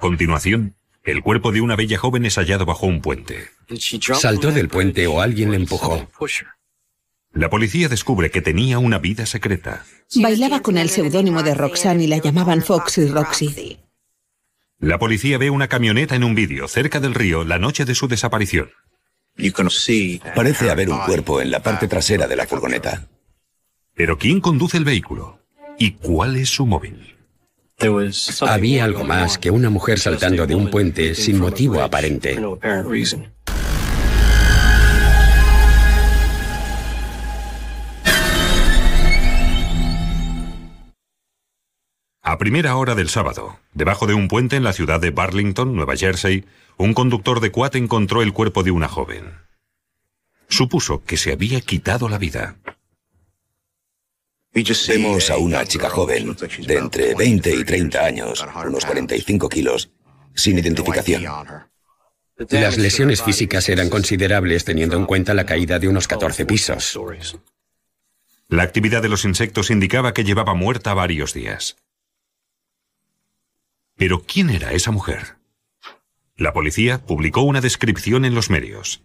A continuación, el cuerpo de una bella joven es hallado bajo un puente. Saltó del puente o alguien le empujó. La policía descubre que tenía una vida secreta. Bailaba con el seudónimo de Roxanne y la llamaban Foxy Roxy. La policía ve una camioneta en un vídeo cerca del río la noche de su desaparición. Parece haber un cuerpo en la parte trasera de la furgoneta. Pero ¿quién conduce el vehículo? ¿Y cuál es su móvil? Había algo más que una mujer saltando de un puente sin motivo aparente. A primera hora del sábado, debajo de un puente en la ciudad de Burlington, Nueva Jersey, un conductor de quad encontró el cuerpo de una joven. Supuso que se había quitado la vida. Vemos a una chica joven, de entre 20 y 30 años, unos 45 kilos, sin identificación. Las lesiones físicas eran considerables teniendo en cuenta la caída de unos 14 pisos. La actividad de los insectos indicaba que llevaba muerta varios días. Pero ¿quién era esa mujer? La policía publicó una descripción en los medios.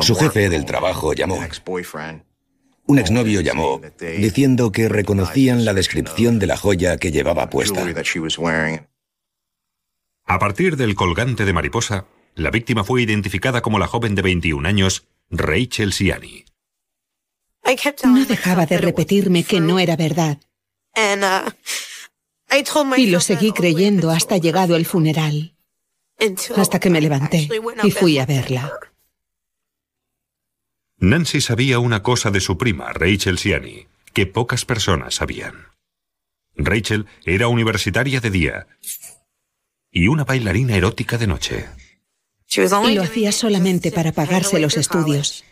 Su jefe del trabajo llamó. Un exnovio llamó diciendo que reconocían la descripción de la joya que llevaba puesta. A partir del colgante de mariposa, la víctima fue identificada como la joven de 21 años, Rachel Siani. No dejaba de repetirme que no era verdad. Y lo seguí creyendo hasta llegado el funeral, hasta que me levanté y fui a verla. Nancy sabía una cosa de su prima, Rachel Siani, que pocas personas sabían. Rachel era universitaria de día y una bailarina erótica de noche. Y lo hacía solamente para pagarse los estudios.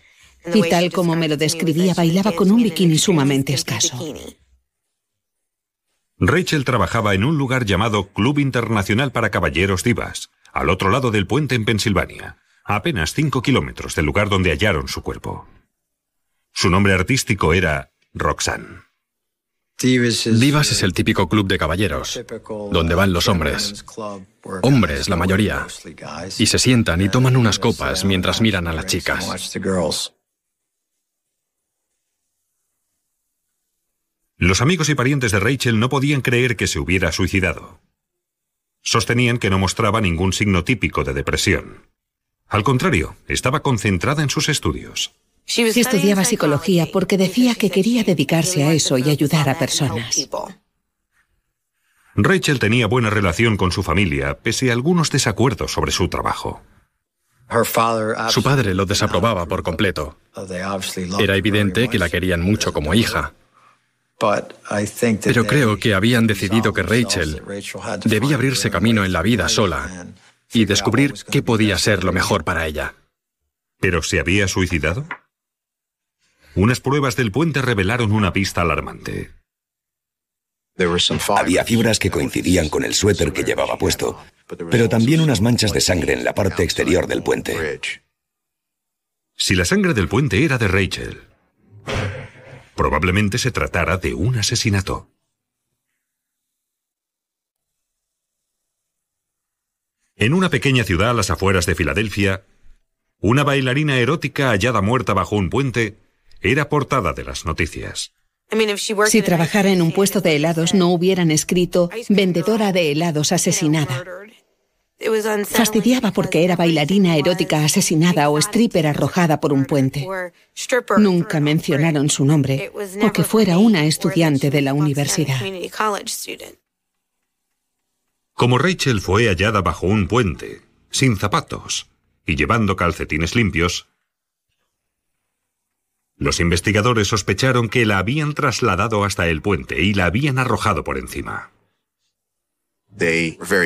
Y tal como me lo describía, bailaba con un bikini sumamente escaso. Rachel trabajaba en un lugar llamado Club Internacional para Caballeros Divas, al otro lado del puente en Pensilvania, a apenas cinco kilómetros del lugar donde hallaron su cuerpo. Su nombre artístico era Roxanne. Divas es el típico club de caballeros, donde van los hombres. Hombres, la mayoría. Y se sientan y toman unas copas mientras miran a las chicas. Los amigos y parientes de Rachel no podían creer que se hubiera suicidado. Sostenían que no mostraba ningún signo típico de depresión. Al contrario, estaba concentrada en sus estudios. Estudiaba psicología porque decía que quería dedicarse a eso y ayudar a personas. Rachel tenía buena relación con su familia, pese a algunos desacuerdos sobre su trabajo. Su padre lo desaprobaba por completo. Era evidente que la querían mucho como hija. Pero creo que habían decidido que Rachel debía abrirse camino en la vida sola y descubrir qué podía ser lo mejor para ella. ¿Pero se había suicidado? Unas pruebas del puente revelaron una pista alarmante. Había fibras que coincidían con el suéter que llevaba puesto, pero también unas manchas de sangre en la parte exterior del puente. Si la sangre del puente era de Rachel, probablemente se tratara de un asesinato. En una pequeña ciudad a las afueras de Filadelfia, una bailarina erótica hallada muerta bajo un puente era portada de las noticias. Si trabajara en un puesto de helados no hubieran escrito vendedora de helados asesinada. Fastidiaba porque era bailarina erótica asesinada o stripper arrojada por un puente. Nunca mencionaron su nombre o que fuera una estudiante de la universidad. Como Rachel fue hallada bajo un puente, sin zapatos y llevando calcetines limpios, los investigadores sospecharon que la habían trasladado hasta el puente y la habían arrojado por encima.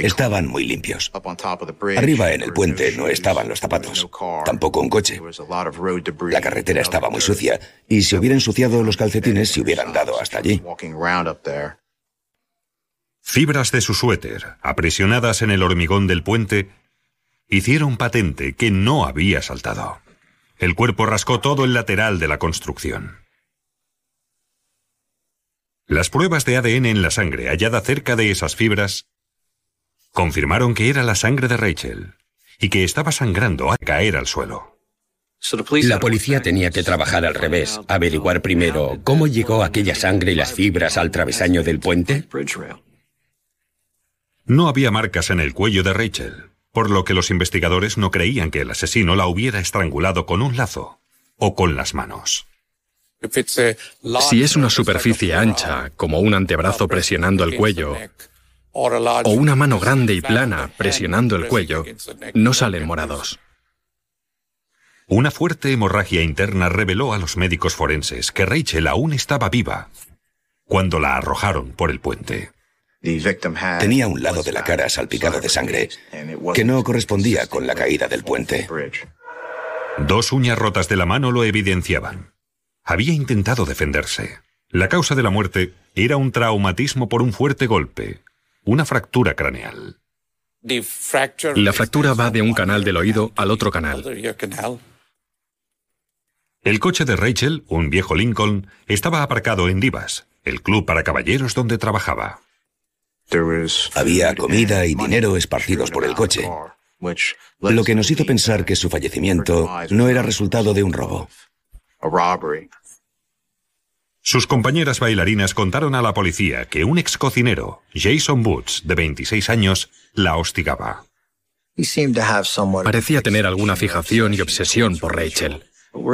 Estaban muy limpios. Arriba en el puente no estaban los zapatos, tampoco un coche. La carretera estaba muy sucia y si hubiera ensuciado los calcetines se hubieran dado hasta allí. Fibras de su suéter, aprisionadas en el hormigón del puente, hicieron patente que no había saltado. El cuerpo rascó todo el lateral de la construcción. Las pruebas de ADN en la sangre hallada cerca de esas fibras Confirmaron que era la sangre de Rachel y que estaba sangrando a caer al suelo. La policía tenía que trabajar al revés, averiguar primero cómo llegó aquella sangre y las fibras al travesaño del puente. No había marcas en el cuello de Rachel, por lo que los investigadores no creían que el asesino la hubiera estrangulado con un lazo o con las manos. Si es una superficie ancha, como un antebrazo presionando el cuello, o una mano grande y plana presionando el cuello, no salen morados. Una fuerte hemorragia interna reveló a los médicos forenses que Rachel aún estaba viva cuando la arrojaron por el puente. Tenía un lado de la cara salpicado de sangre que no correspondía con la caída del puente. Dos uñas rotas de la mano lo evidenciaban. Había intentado defenderse. La causa de la muerte era un traumatismo por un fuerte golpe, una fractura craneal. La fractura va de un canal del oído al otro canal. El coche de Rachel, un viejo Lincoln, estaba aparcado en Divas, el club para caballeros donde trabajaba. Había comida y dinero esparcidos por el coche, lo que nos hizo pensar que su fallecimiento no era resultado de un robo. Sus compañeras bailarinas contaron a la policía que un ex cocinero, Jason Woods, de 26 años, la hostigaba. Parecía tener alguna fijación y obsesión por Rachel.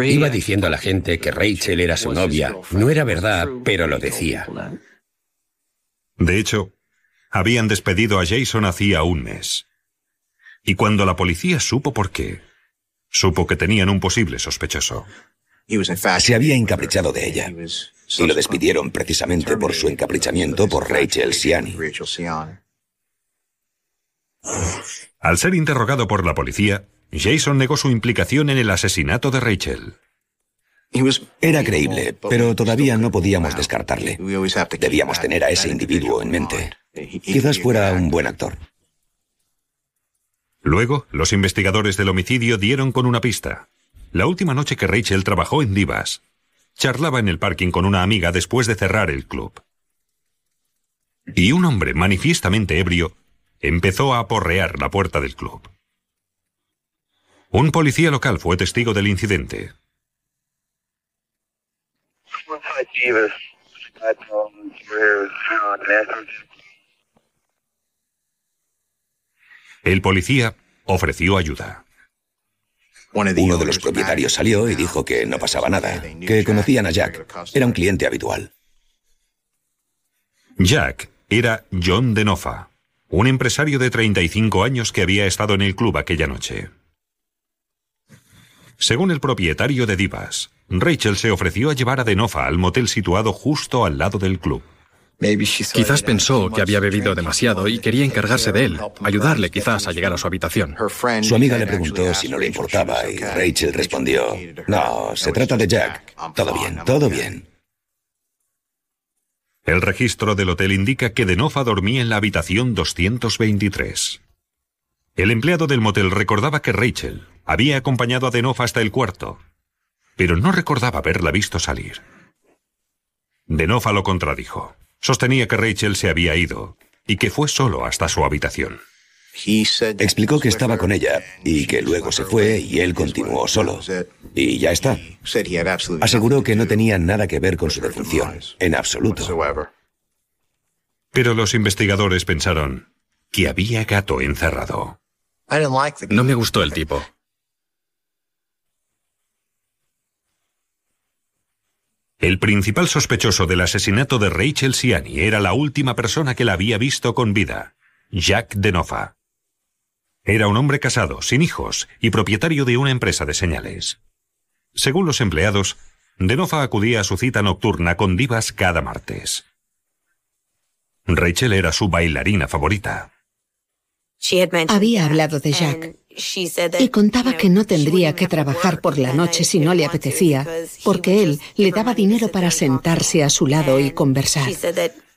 Iba diciendo a la gente que Rachel era su novia. No era verdad, pero lo decía. De hecho, habían despedido a Jason hacía un mes. Y cuando la policía supo por qué, supo que tenían un posible sospechoso. Se había encaprichado de ella. Y lo despidieron precisamente por su encaprichamiento por Rachel Siani. Al ser interrogado por la policía, Jason negó su implicación en el asesinato de Rachel. Era creíble, pero todavía no podíamos descartarle. Debíamos tener a ese individuo en mente. Quizás fuera un buen actor. Luego, los investigadores del homicidio dieron con una pista. La última noche que Rachel trabajó en Divas, charlaba en el parking con una amiga después de cerrar el club. Y un hombre manifiestamente ebrio empezó a aporrear la puerta del club. Un policía local fue testigo del incidente. El policía ofreció ayuda. Uno de los propietarios salió y dijo que no pasaba nada, que conocían a Jack. Era un cliente habitual. Jack era John Denofa, un empresario de 35 años que había estado en el club aquella noche. Según el propietario de Divas, Rachel se ofreció a llevar a Denofa al motel situado justo al lado del club. Quizás pensó que había bebido demasiado y quería encargarse de él, ayudarle quizás a llegar a su habitación. Su amiga le preguntó si no le importaba y Rachel respondió, no, se trata de Jack. Todo bien, todo bien. El registro del hotel indica que Denofa dormía en la habitación 223. El empleado del motel recordaba que Rachel había acompañado a Denofa hasta el cuarto, pero no recordaba haberla visto salir. Denofa lo contradijo. Sostenía que Rachel se había ido y que fue solo hasta su habitación. Explicó que estaba con ella y que luego se fue y él continuó solo. Y ya está. Aseguró que no tenía nada que ver con su defunción, en absoluto. Pero los investigadores pensaron que había gato encerrado. No me gustó el tipo. El principal sospechoso del asesinato de Rachel Siani era la última persona que la había visto con vida, Jack Denofa. Era un hombre casado, sin hijos y propietario de una empresa de señales. Según los empleados, Denofa acudía a su cita nocturna con divas cada martes. Rachel era su bailarina favorita. Había hablado de Jack y contaba que no tendría que trabajar por la noche si no le apetecía, porque él le daba dinero para sentarse a su lado y conversar.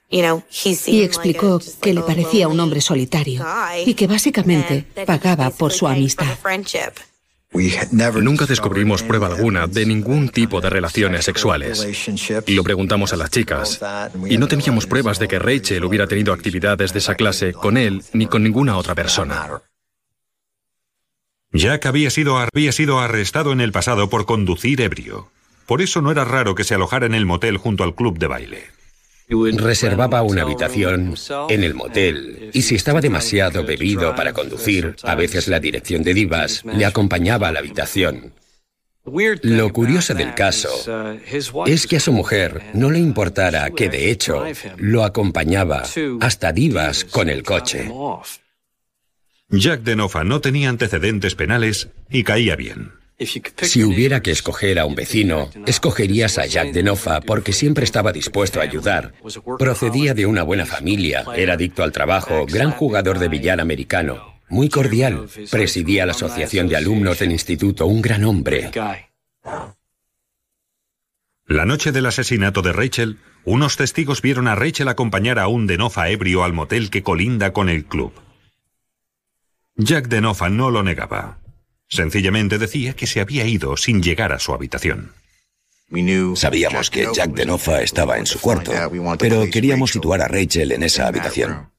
Y explicó que le parecía un hombre solitario y que básicamente pagaba por su amistad. Nunca descubrimos prueba alguna de ningún tipo de relaciones sexuales. Y lo preguntamos a las chicas. Y no teníamos pruebas de que Rachel hubiera tenido actividades de esa clase con él ni con ninguna otra persona. Jack había sido, había sido arrestado en el pasado por conducir ebrio. Por eso no era raro que se alojara en el motel junto al club de baile. Reservaba una habitación en el motel y si estaba demasiado bebido para conducir, a veces la dirección de Divas le acompañaba a la habitación. Lo curioso del caso es que a su mujer no le importara que de hecho lo acompañaba hasta Divas con el coche. Jack Denofa no tenía antecedentes penales y caía bien. Si hubiera que escoger a un vecino, escogerías a Jack Denofa porque siempre estaba dispuesto a ayudar. Procedía de una buena familia, era adicto al trabajo, gran jugador de billar americano, muy cordial, presidía la asociación de alumnos del instituto, un gran hombre. La noche del asesinato de Rachel, unos testigos vieron a Rachel acompañar a un Denofa ebrio al motel que colinda con el club. Jack Denofa no lo negaba. Sencillamente decía que se había ido sin llegar a su habitación. Sabíamos que Jack Denofa estaba en su cuarto, pero queríamos situar a Rachel en esa habitación.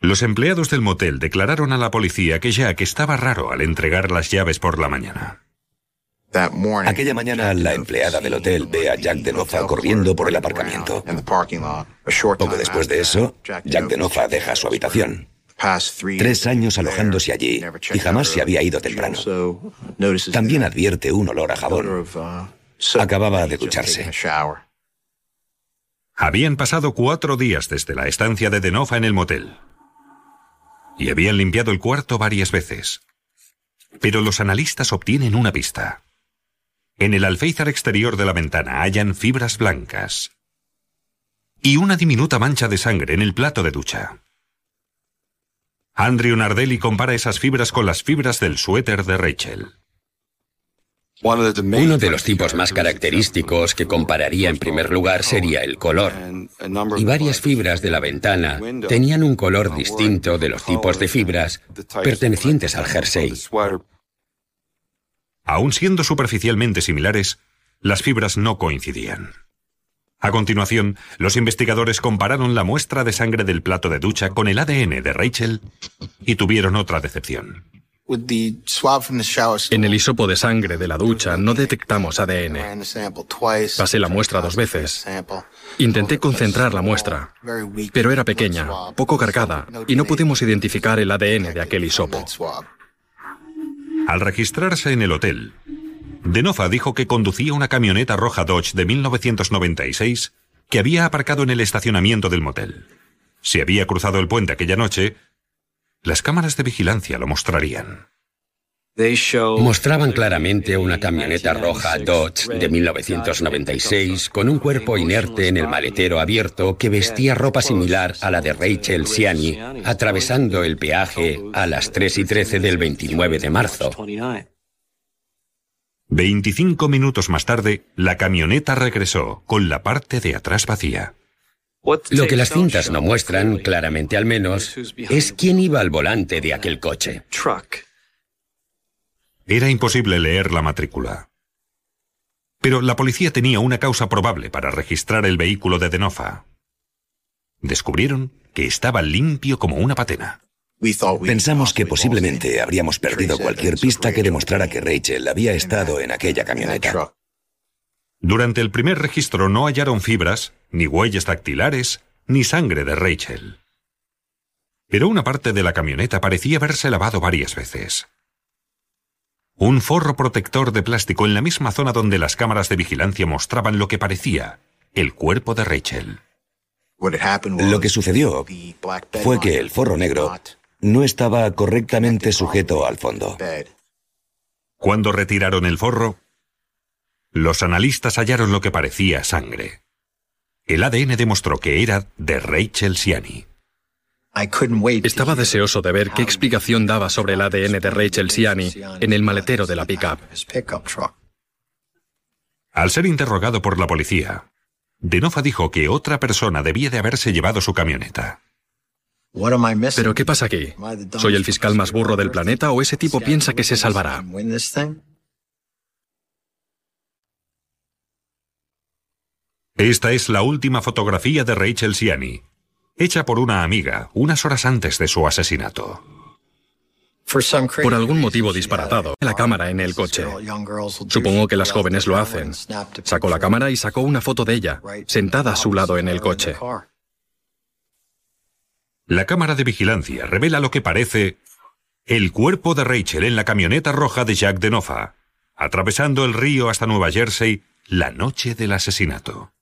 Los empleados del motel declararon a la policía que Jack estaba raro al entregar las llaves por la mañana. Aquella mañana la empleada del hotel ve a Jack Denofa corriendo por el aparcamiento. Poco después de eso, Jack Denofa deja su habitación. Tres años alojándose allí y jamás se había ido temprano. También advierte un olor a jabón. Acababa de ducharse. Habían pasado cuatro días desde la estancia de Denofa en el motel. Y habían limpiado el cuarto varias veces. Pero los analistas obtienen una pista. En el alféizar exterior de la ventana hallan fibras blancas y una diminuta mancha de sangre en el plato de ducha. Andrew Nardelli compara esas fibras con las fibras del suéter de Rachel. Uno de los tipos más característicos que compararía en primer lugar sería el color. Y varias fibras de la ventana tenían un color distinto de los tipos de fibras pertenecientes al jersey. Aun siendo superficialmente similares, las fibras no coincidían. A continuación, los investigadores compararon la muestra de sangre del plato de ducha con el ADN de Rachel y tuvieron otra decepción. En el hisopo de sangre de la ducha no detectamos ADN. Pasé la muestra dos veces. Intenté concentrar la muestra, pero era pequeña, poco cargada, y no pudimos identificar el ADN de aquel hisopo. Al registrarse en el hotel, Denofa dijo que conducía una camioneta roja Dodge de 1996 que había aparcado en el estacionamiento del motel. Si había cruzado el puente aquella noche, las cámaras de vigilancia lo mostrarían. Mostraban claramente una camioneta roja Dodge de 1996 con un cuerpo inerte en el maletero abierto que vestía ropa similar a la de Rachel Siani atravesando el peaje a las 3 y 13 del 29 de marzo. 25 minutos más tarde, la camioneta regresó, con la parte de atrás vacía. Lo que las cintas no muestran, claramente al menos, es quién iba al volante de aquel coche. Era imposible leer la matrícula. Pero la policía tenía una causa probable para registrar el vehículo de Denofa. Descubrieron que estaba limpio como una patena. Pensamos que posiblemente habríamos perdido cualquier pista que demostrara que Rachel había estado en aquella camioneta. Durante el primer registro no hallaron fibras, ni huellas dactilares, ni sangre de Rachel. Pero una parte de la camioneta parecía haberse lavado varias veces. Un forro protector de plástico en la misma zona donde las cámaras de vigilancia mostraban lo que parecía el cuerpo de Rachel. Lo que sucedió fue que el forro negro no estaba correctamente sujeto al fondo. Cuando retiraron el forro, los analistas hallaron lo que parecía sangre. El ADN demostró que era de Rachel Siani. Estaba deseoso de ver qué explicación daba sobre el ADN de Rachel Siani en el maletero de la pickup. Al ser interrogado por la policía, Denofa dijo que otra persona debía de haberse llevado su camioneta. ¿Pero qué pasa aquí? ¿Soy el fiscal más burro del planeta o ese tipo piensa que se salvará? Esta es la última fotografía de Rachel Siani, hecha por una amiga unas horas antes de su asesinato. Por algún motivo disparatado, la cámara en el coche. Supongo que las jóvenes lo hacen. Sacó la cámara y sacó una foto de ella, sentada a su lado en el coche. La cámara de vigilancia revela lo que parece el cuerpo de Rachel en la camioneta roja de Jack Denofa, atravesando el río hasta Nueva Jersey la noche del asesinato.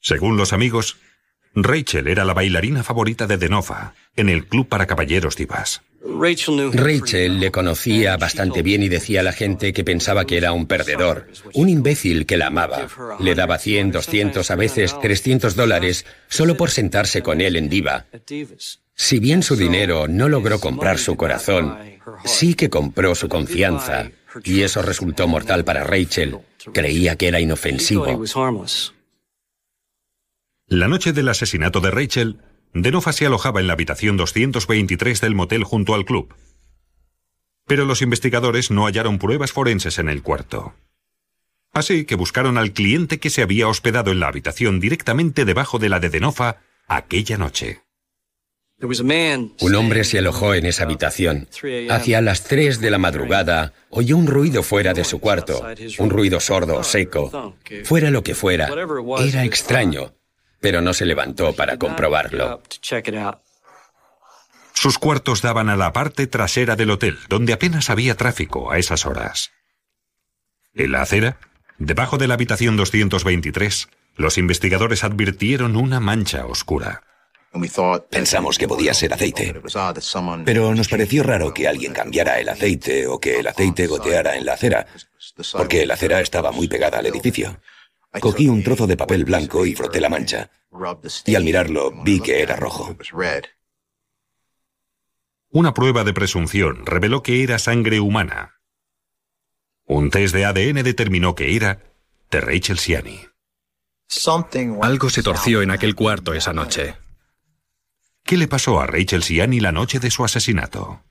Según los amigos, Rachel era la bailarina favorita de Denofa en el club para caballeros divas. Rachel le conocía bastante bien y decía a la gente que pensaba que era un perdedor, un imbécil que la amaba. Le daba 100, 200, a veces 300 dólares solo por sentarse con él en diva. Si bien su dinero no logró comprar su corazón, sí que compró su confianza, y eso resultó mortal para Rachel. Creía que era inofensivo. La noche del asesinato de Rachel, Denofa se alojaba en la habitación 223 del motel junto al club. Pero los investigadores no hallaron pruebas forenses en el cuarto. Así que buscaron al cliente que se había hospedado en la habitación directamente debajo de la de Denofa aquella noche. Un hombre se alojó en esa habitación. Hacia las 3 de la madrugada oyó un ruido fuera de su cuarto, un ruido sordo, seco. Fuera lo que fuera, era extraño, pero no se levantó para comprobarlo. Sus cuartos daban a la parte trasera del hotel, donde apenas había tráfico a esas horas. En la acera, debajo de la habitación 223, los investigadores advirtieron una mancha oscura. Pensamos que podía ser aceite, pero nos pareció raro que alguien cambiara el aceite o que el aceite goteara en la acera, porque la acera estaba muy pegada al edificio. Cogí un trozo de papel blanco y froté la mancha. Y al mirarlo vi que era rojo. Una prueba de presunción reveló que era sangre humana. Un test de ADN determinó que era de Rachel Siani. Algo se torció en aquel cuarto esa noche. ¿Qué le pasó a Rachel Siani la noche de su asesinato?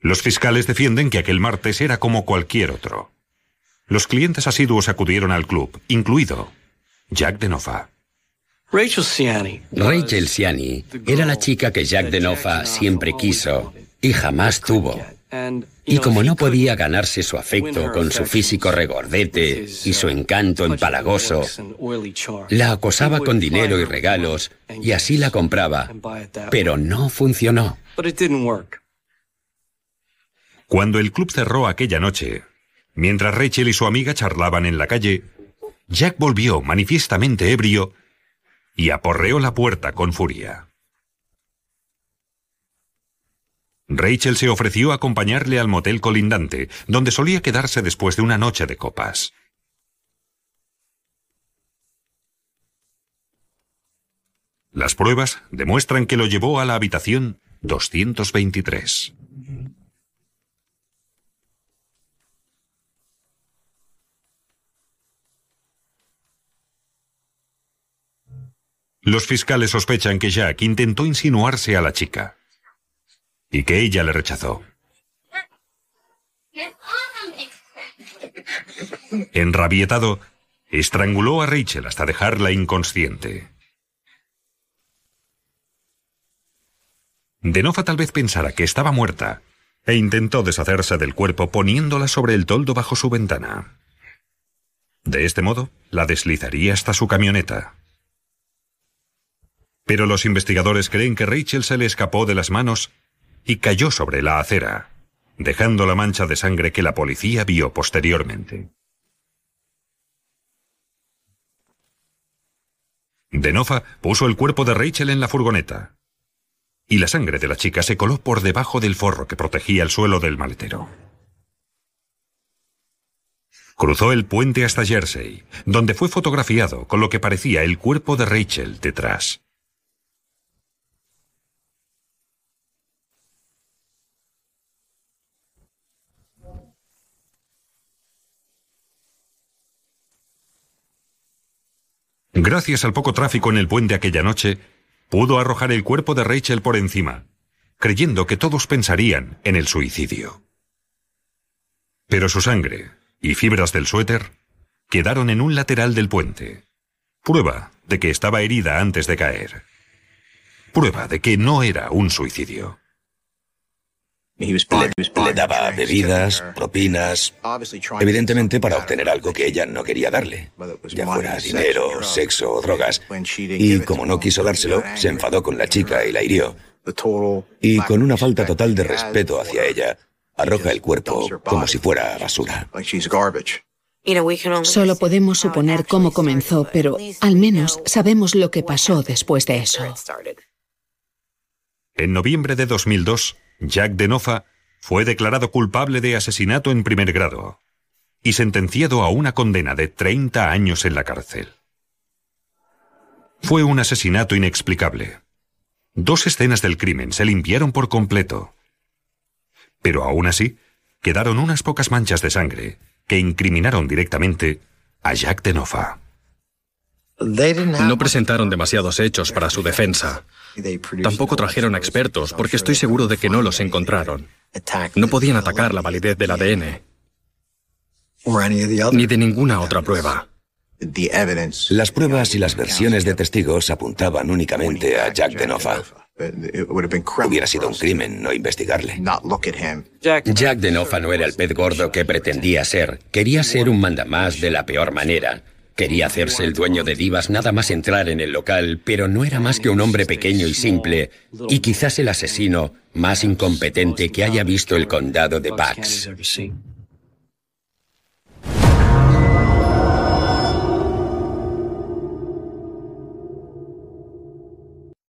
Los fiscales defienden que aquel martes era como cualquier otro. Los clientes asiduos acudieron al club, incluido Jack Denofa. Rachel Siani era la chica que Jack Denofa siempre quiso y jamás tuvo. Y como no podía ganarse su afecto con su físico regordete y su encanto empalagoso, la acosaba con dinero y regalos y así la compraba, pero no funcionó. Cuando el club cerró aquella noche, Mientras Rachel y su amiga charlaban en la calle, Jack volvió manifiestamente ebrio y aporreó la puerta con furia. Rachel se ofreció a acompañarle al motel colindante, donde solía quedarse después de una noche de copas. Las pruebas demuestran que lo llevó a la habitación 223. Los fiscales sospechan que Jack intentó insinuarse a la chica y que ella le rechazó. Enrabietado, estranguló a Rachel hasta dejarla inconsciente. Denofa tal vez pensara que estaba muerta e intentó deshacerse del cuerpo poniéndola sobre el toldo bajo su ventana. De este modo, la deslizaría hasta su camioneta. Pero los investigadores creen que Rachel se le escapó de las manos y cayó sobre la acera, dejando la mancha de sangre que la policía vio posteriormente. Denofa puso el cuerpo de Rachel en la furgoneta, y la sangre de la chica se coló por debajo del forro que protegía el suelo del maletero. Cruzó el puente hasta Jersey, donde fue fotografiado con lo que parecía el cuerpo de Rachel detrás. Gracias al poco tráfico en el puente aquella noche, pudo arrojar el cuerpo de Rachel por encima, creyendo que todos pensarían en el suicidio. Pero su sangre y fibras del suéter quedaron en un lateral del puente. Prueba de que estaba herida antes de caer. Prueba de que no era un suicidio. Le, daba bebidas, propinas, evidentemente para obtener algo que ella no quería darle, ya fuera dinero, sexo o drogas. Y como no quiso dárselo, se enfadó con la chica y la hirió. Y con una falta total de respeto hacia ella, arroja el cuerpo como si fuera basura. Solo podemos suponer cómo comenzó, pero al menos sabemos lo que pasó después de eso. En noviembre de 2002, Jack Denofa fue declarado culpable de asesinato en primer grado y sentenciado a una condena de 30 años en la cárcel. Fue un asesinato inexplicable. Dos escenas del crimen se limpiaron por completo. Pero aún así, quedaron unas pocas manchas de sangre que incriminaron directamente a Jack Denofa. No presentaron demasiados hechos para su defensa. Tampoco trajeron expertos porque estoy seguro de que no los encontraron. No podían atacar la validez del ADN. Ni de ninguna otra prueba. Las pruebas y las versiones de testigos apuntaban únicamente a Jack Denofa. Hubiera sido un crimen no investigarle. Jack Denofa no era el pez gordo que pretendía ser. Quería ser un mandamás de la peor manera. Quería hacerse el dueño de divas nada más entrar en el local, pero no era más que un hombre pequeño y simple, y quizás el asesino más incompetente que haya visto el condado de Pax.